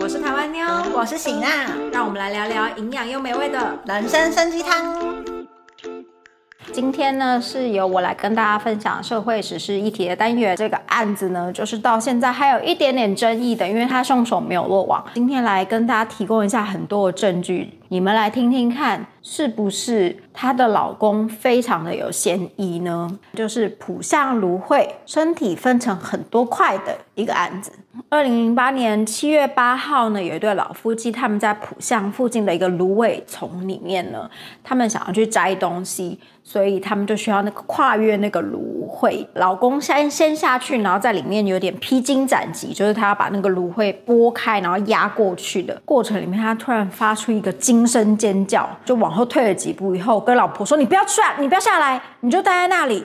我是台湾妞，我是喜娜，让我们来聊聊营养又美味的人生参鸡汤。今天呢，是由我来跟大家分享社会时事议题的单元。这个案子呢，就是到现在还有一点点争议的，因为他凶手没有落网。今天来跟大家提供一下很多的证据，你们来听听看。是不是她的老公非常的有嫌疑呢？就是浦项芦荟身体分成很多块的一个案子。二零零八年七月八号呢，有一对老夫妻，他们在浦项附近的一个芦苇丛里面呢，他们想要去摘东西，所以他们就需要那个跨越那个芦荟。老公先先下去，然后在里面有点披荆斩棘，就是他要把那个芦荟拨开，然后压过去的过程里面，他突然发出一个惊惊声尖叫，就往。后退了几步以后，跟老婆说：“你不要出来，你不要下来，你就待在那里。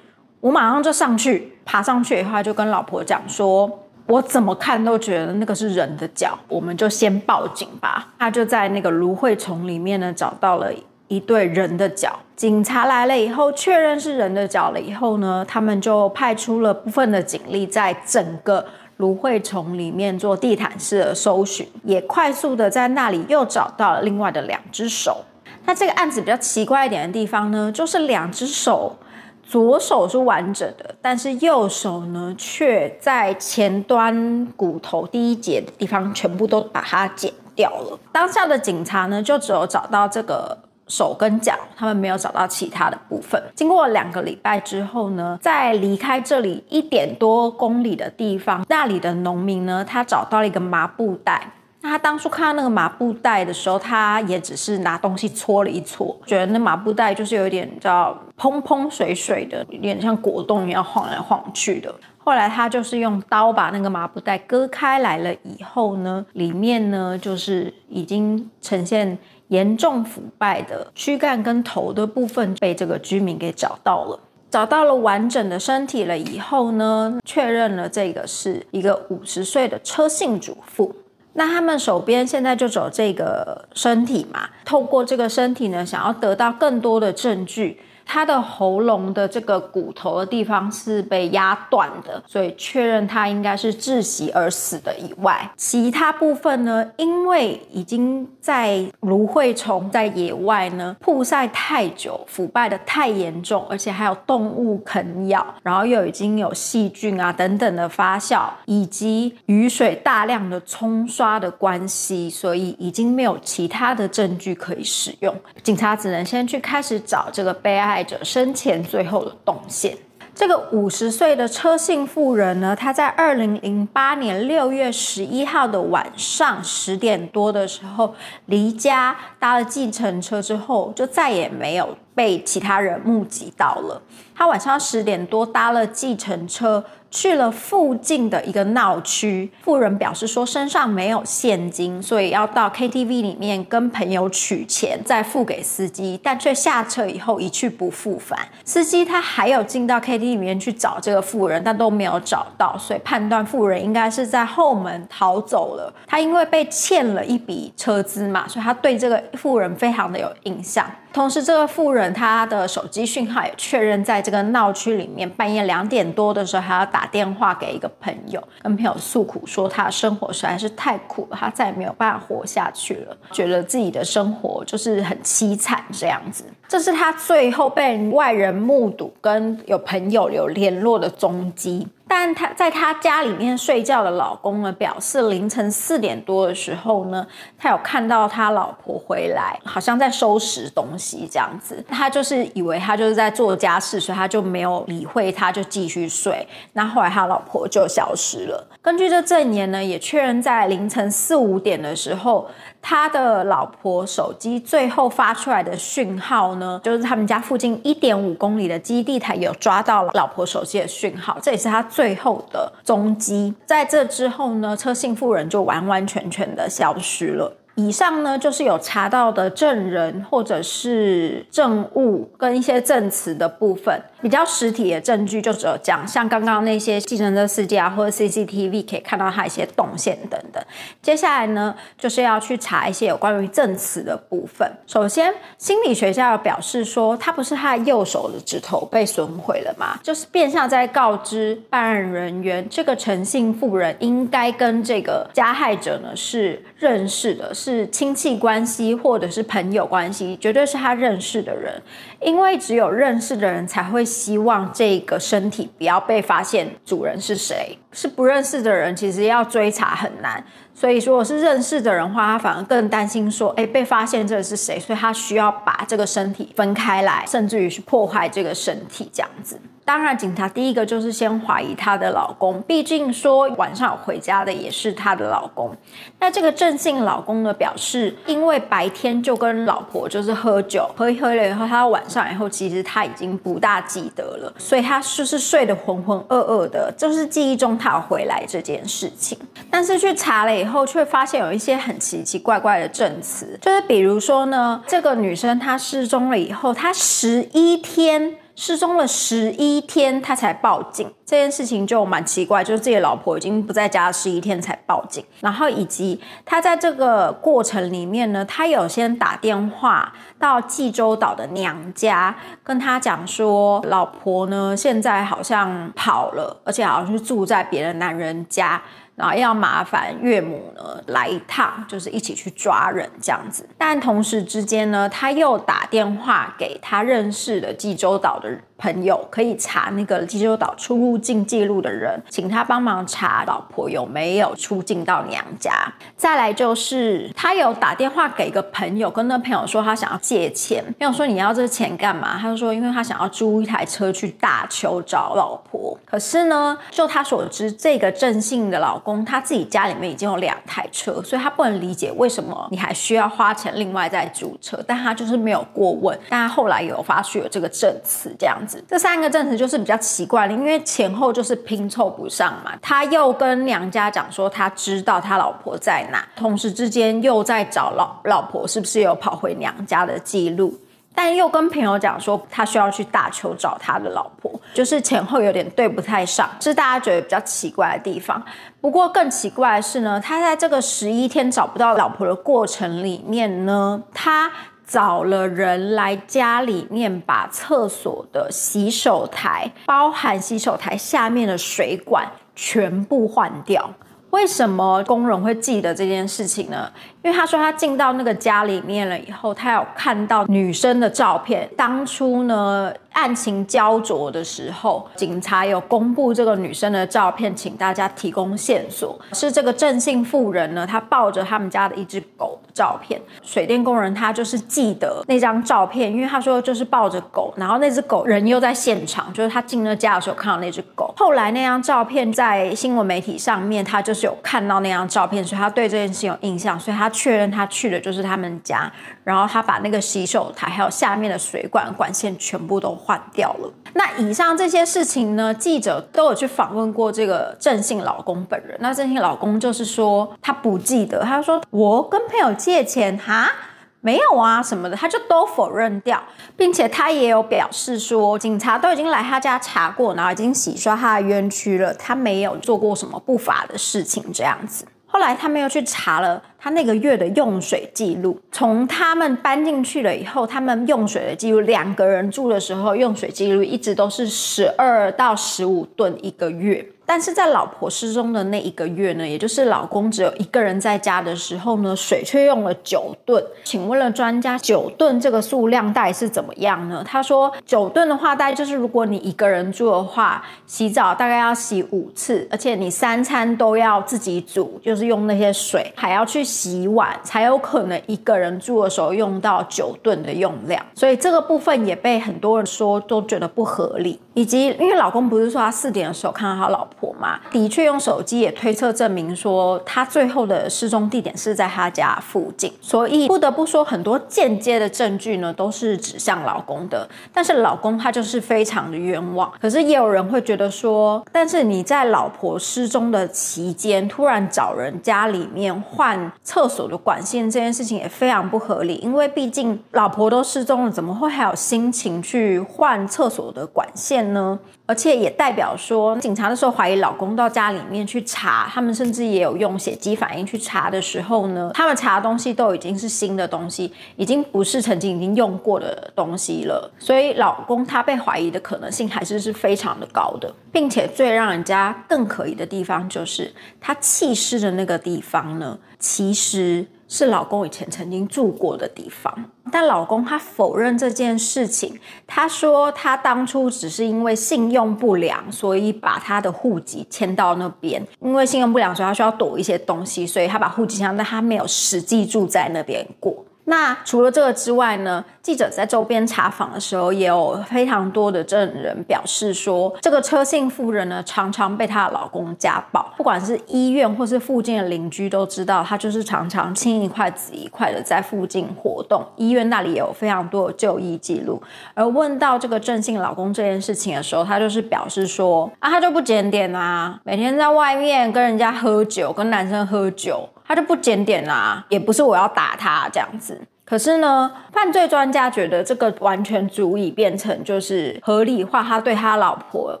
我马上就上去，爬上去以后，就跟老婆讲说：我怎么看都觉得那个是人的脚，我们就先报警吧。他就在那个芦荟丛里面呢，找到了一对人的脚。警察来了以后，确认是人的脚了以后呢，他们就派出了部分的警力，在整个芦荟丛里面做地毯式的搜寻，也快速的在那里又找到了另外的两只手。”那这个案子比较奇怪一点的地方呢，就是两只手，左手是完整的，但是右手呢，却在前端骨头第一节的地方全部都把它剪掉了。当下的警察呢，就只有找到这个手跟脚，他们没有找到其他的部分。经过两个礼拜之后呢，在离开这里一点多公里的地方，那里的农民呢，他找到了一个麻布袋。那他当初看到那个麻布袋的时候，他也只是拿东西搓了一搓，觉得那麻布袋就是有点叫蓬蓬水水的，有点像果冻一样晃来晃去的。后来他就是用刀把那个麻布袋割开来了以后呢，里面呢就是已经呈现严重腐败的躯干跟头的部分被这个居民给找到了，找到了完整的身体了以后呢，确认了这个是一个五十岁的车姓主妇。那他们手边现在就走这个身体嘛，透过这个身体呢，想要得到更多的证据。他的喉咙的这个骨头的地方是被压断的，所以确认他应该是窒息而死的。以外，其他部分呢，因为已经在芦荟丛在野外呢曝晒太久，腐败的太严重，而且还有动物啃咬，然后又已经有细菌啊等等的发酵，以及雨水大量的冲刷的关系，所以已经没有其他的证据可以使用。警察只能先去开始找这个被害。者生前最后的动线。这个五十岁的车姓妇人呢，她在二零零八年六月十一号的晚上十点多的时候离家搭了计程车之后，就再也没有被其他人目击到了。他晚上十点多搭了计程车。去了附近的一个闹区，富人表示说身上没有现金，所以要到 KTV 里面跟朋友取钱，再付给司机，但却下车以后一去不复返。司机他还有进到 KTV 里面去找这个富人，但都没有找到，所以判断富人应该是在后门逃走了。他因为被欠了一笔车资嘛，所以他对这个富人非常的有印象。同时，这个富人他的手机讯号也确认在这个闹区里面，半夜两点多的时候还要打电话给一个朋友，跟朋友诉苦说他的生活实在是太苦了，他再也没有办法活下去了，觉得自己的生活就是很凄惨这样子。这是他最后被外人目睹跟有朋友有联络的踪迹。但他在他家里面睡觉的老公呢，表示凌晨四点多的时候呢，他有看到他老婆回来，好像在收拾东西这样子。他就是以为他就是在做家事，所以他就没有理会他，就继续睡。那后来他老婆就消失了。根据这证言呢，也确认在凌晨四五点的时候。他的老婆手机最后发出来的讯号呢，就是他们家附近一点五公里的基地台有抓到老婆手机的讯号，这也是他最最后的踪迹。在这之后呢，车姓妇人就完完全全的消失了。以上呢，就是有查到的证人或者是证物跟一些证词的部分。比较实体的证据就只有讲，像刚刚那些计程车司机啊，或者 CCTV 可以看到他一些动线等等。接下来呢，就是要去查一些有关于证词的部分。首先，心理学家表示说，他不是他右手的指头被损毁了吗？就是变相在告知办案人员，这个诚信妇人应该跟这个加害者呢是认识的，是亲戚关系或者是朋友关系，绝对是他认识的人。因为只有认识的人才会希望这个身体不要被发现主人是谁，是不认识的人其实要追查很难。所以，如果是认识的人话，他反而更担心说，哎，被发现这个是谁，所以他需要把这个身体分开来，甚至于是破坏这个身体这样子。当然，警察第一个就是先怀疑她的老公，毕竟说晚上回家的也是她的老公。那这个郑姓老公呢，表示因为白天就跟老婆就是喝酒，喝一喝了以后，他晚上以后其实他已经不大记得了，所以他就是睡得浑浑噩噩的，就是记忆中他有回来这件事情。但是去查了以后，却发现有一些很奇奇怪怪的证词，就是比如说呢，这个女生她失踪了以后，她十一天。失踪了十一天，他才报警，这件事情就蛮奇怪，就是自己的老婆已经不在家十一天才报警，然后以及他在这个过程里面呢，他有先打电话到济州岛的娘家，跟他讲说，老婆呢现在好像跑了，而且好像是住在别的男人家。然后要麻烦岳母呢来一趟，就是一起去抓人这样子。但同时之间呢，他又打电话给他认识的济州岛的。朋友可以查那个济州岛出入境记录的人，请他帮忙查老婆有没有出境到娘家。再来就是他有打电话给一个朋友，跟那朋友说他想要借钱。朋友说你要这钱干嘛？他就说因为他想要租一台车去大邱找老婆。可是呢，就他所知，这个郑姓的老公他自己家里面已经有两台车，所以他不能理解为什么你还需要花钱另外再租车。但他就是没有过问。但他后来有发出有这个证词这样。这三个证词就是比较奇怪的，因为前后就是拼凑不上嘛。他又跟娘家讲说他知道他老婆在哪，同时之间又在找老老婆是不是有跑回娘家的记录，但又跟朋友讲说他需要去大邱找他的老婆，就是前后有点对不太上，这是大家觉得比较奇怪的地方。不过更奇怪的是呢，他在这个十一天找不到老婆的过程里面呢，他。找了人来家里面，把厕所的洗手台，包含洗手台下面的水管全部换掉。为什么工人会记得这件事情呢？因为他说他进到那个家里面了以后，他有看到女生的照片。当初呢？案情焦灼的时候，警察有公布这个女生的照片，请大家提供线索。是这个郑姓妇人呢，她抱着他们家的一只狗的照片。水电工人他就是记得那张照片，因为他说就是抱着狗，然后那只狗人又在现场，就是他进了家的时候看到那只狗。后来那张照片在新闻媒体上面，他就是有看到那张照片，所以他对这件事有印象，所以他确认他去的就是他们家。然后他把那个洗手台还有下面的水管管线全部都换掉了。那以上这些事情呢，记者都有去访问过这个郑姓老公本人。那郑姓老公就是说他不记得，他说我跟朋友借钱哈，没有啊什么的，他就都否认掉，并且他也有表示说，警察都已经来他家查过，然后已经洗刷他的冤屈了，他没有做过什么不法的事情这样子。后来他们又去查了他那个月的用水记录，从他们搬进去了以后，他们用水的记录，两个人住的时候用水记录一直都是十二到十五吨一个月。但是在老婆失踪的那一个月呢，也就是老公只有一个人在家的时候呢，水却用了九吨。请问了专家，九吨这个数量大概是怎么样呢？他说，九吨的话，大概就是如果你一个人住的话，洗澡大概要洗五次，而且你三餐都要自己煮，就是用那些水，还要去洗碗，才有可能一个人住的时候用到九吨的用量。所以这个部分也被很多人说都觉得不合理，以及因为老公不是说他四点的时候看到他老婆。嘛，的确用手机也推测证明说他最后的失踪地点是在他家附近，所以不得不说很多间接的证据呢都是指向老公的，但是老公他就是非常的冤枉。可是也有人会觉得说，但是你在老婆失踪的期间突然找人家里面换厕所的管线这件事情也非常不合理，因为毕竟老婆都失踪了，怎么会还有心情去换厕所的管线呢？而且也代表说，警察的时候怀疑老公到家里面去查，他们甚至也有用血迹反应去查的时候呢，他们查的东西都已经是新的东西，已经不是曾经已经用过的东西了。所以老公他被怀疑的可能性还是是非常的高的，并且最让人家更可疑的地方就是他弃尸的那个地方呢，其实。是老公以前曾经住过的地方，但老公他否认这件事情。他说他当初只是因为信用不良，所以把他的户籍迁到那边。因为信用不良，所以他需要躲一些东西，所以他把户籍迁，但他没有实际住在那边过。那除了这个之外呢？记者在周边查访的时候，也有非常多的证人表示说，这个车姓妇人呢，常常被她的老公家暴。不管是医院或是附近的邻居都知道，她就是常常青一块紫一块的在附近活动。医院那里也有非常多的就医记录。而问到这个郑姓老公这件事情的时候，他就是表示说，啊，他就不检点啊，每天在外面跟人家喝酒，跟男生喝酒。他就不检点啦，也不是我要打他这样子。可是呢，犯罪专家觉得这个完全足以变成就是合理化他对他老婆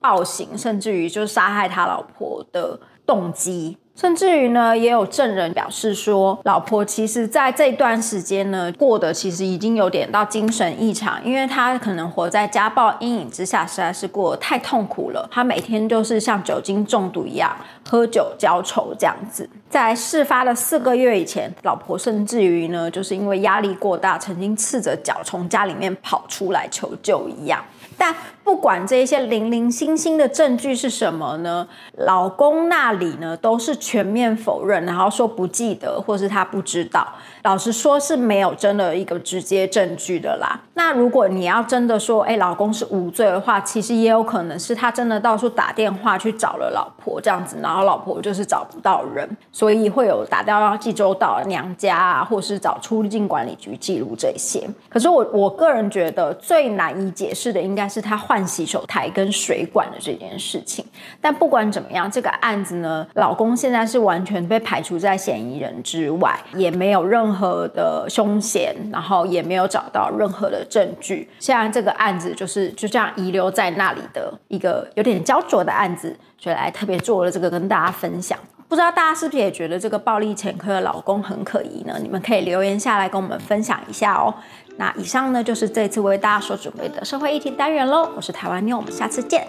暴行，甚至于就是杀害他老婆的动机。甚至于呢，也有证人表示说，老婆其实在这段时间呢，过得其实已经有点到精神异常，因为她可能活在家暴阴影之下，实在是过得太痛苦了。她每天就是像酒精中毒一样，喝酒浇愁这样子。在事发的四个月以前，老婆甚至于呢，就是因为压力过大，曾经赤着脚从家里面跑出来求救一样。但不管这些零零星星的证据是什么呢，老公那里呢都是全面否认，然后说不记得，或是他不知道。老实说，是没有真的一个直接证据的啦。那如果你要真的说，哎，老公是无罪的话，其实也有可能是他真的到处打电话去找了老婆这样子，然后老婆就是找不到人，所以会有打电话济州岛娘家啊，或是找出入境管理局记录这些。可是我我个人觉得最难以解释的，应该是他换洗手台跟水管的这件事情。但不管怎么样，这个案子呢，老公现在是完全被排除在嫌疑人之外，也没有任何。的凶险，然后也没有找到任何的证据。现在这个案子就是就这样遗留在那里的一个有点焦灼的案子，所以来特别做了这个跟大家分享。不知道大家是不是也觉得这个暴力前科的老公很可疑呢？你们可以留言下来跟我们分享一下哦。那以上呢就是这次为大家所准备的社会议题单元喽。我是台湾妞，我们下次见。